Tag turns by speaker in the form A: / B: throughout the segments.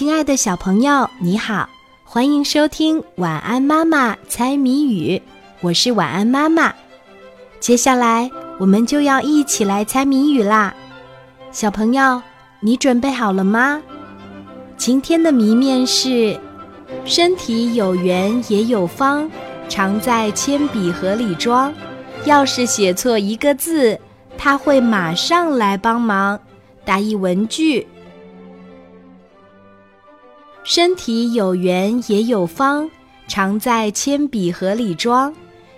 A: 亲爱的小朋友，你好，欢迎收听《晚安妈妈猜谜语》，我是晚安妈妈。接下来我们就要一起来猜谜语啦，小朋友，你准备好了吗？今天的谜面是：身体有圆也有方，常在铅笔盒里装。要是写错一个字，他会马上来帮忙。答疑文句。身体有圆也有方，常在铅笔盒里装。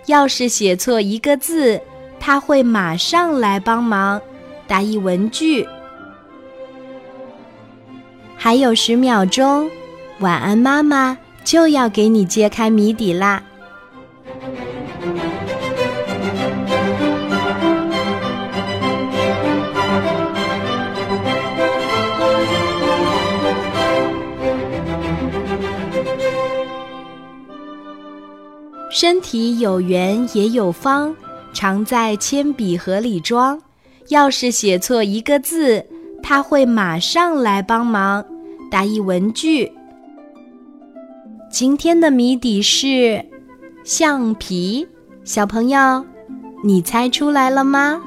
A: 要是写错一个字，他会马上来帮忙。答一文具。还有十秒钟，晚安妈妈就要给你揭开谜底啦。身体有圆也有方，常在铅笔盒里装。要是写错一个字，他会马上来帮忙。答一文句。今天的谜底是橡皮，小朋友，你猜出来了吗？